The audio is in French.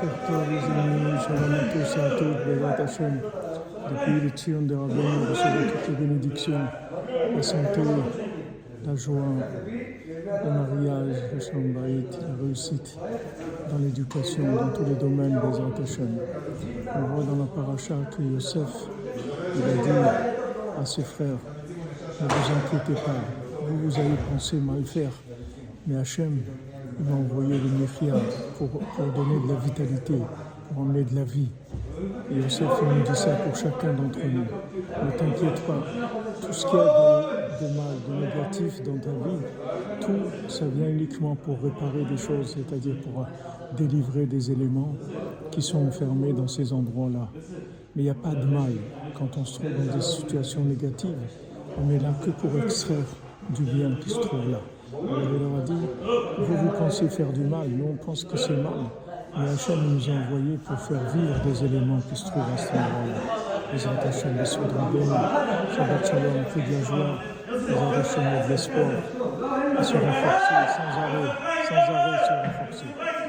À tous et à Bézat Hashem. Depuis le Tzion de Rabbeinu, recevez les la santé, la joie, le mariage, le shambaït, la réussite dans l'éducation, dans tous les domaines, Bézat Hashem. On voit dans la paracha que Yosef, il a dit à ses frères, ne vous inquiétez pas, vous, vous avez pensé mal faire, mais Hachem, il m'a envoyé le Mechia pour, donner de la vitalité, pour emmener de la vie. Et Yosef, il nous dit ça pour chacun d'entre nous. Ne t'inquiète pas, tout ce qu'il y a de, mal, de négatif dans ta vie, tout, ça vient uniquement pour réparer des choses, c'est-à-dire pour délivrer des éléments qui sont enfermés dans ces endroits-là. Mais il n'y a pas de mal quand on se trouve dans des situations négatives. On est là que pour extraire du bien qui se trouve là. Il leur a dit, vous, pensez faire du mal, nous on pense que c'est mal. Mais Hachem nous a envoyés pour faire vivre des éléments qui se trouvent à cet endroit-là. Les Hachem, les Soud Shabbat Shalom, que de la joie, les Hachem, de l'espoir, et se renforcer sans arrêt, sans arrêt se renforcer.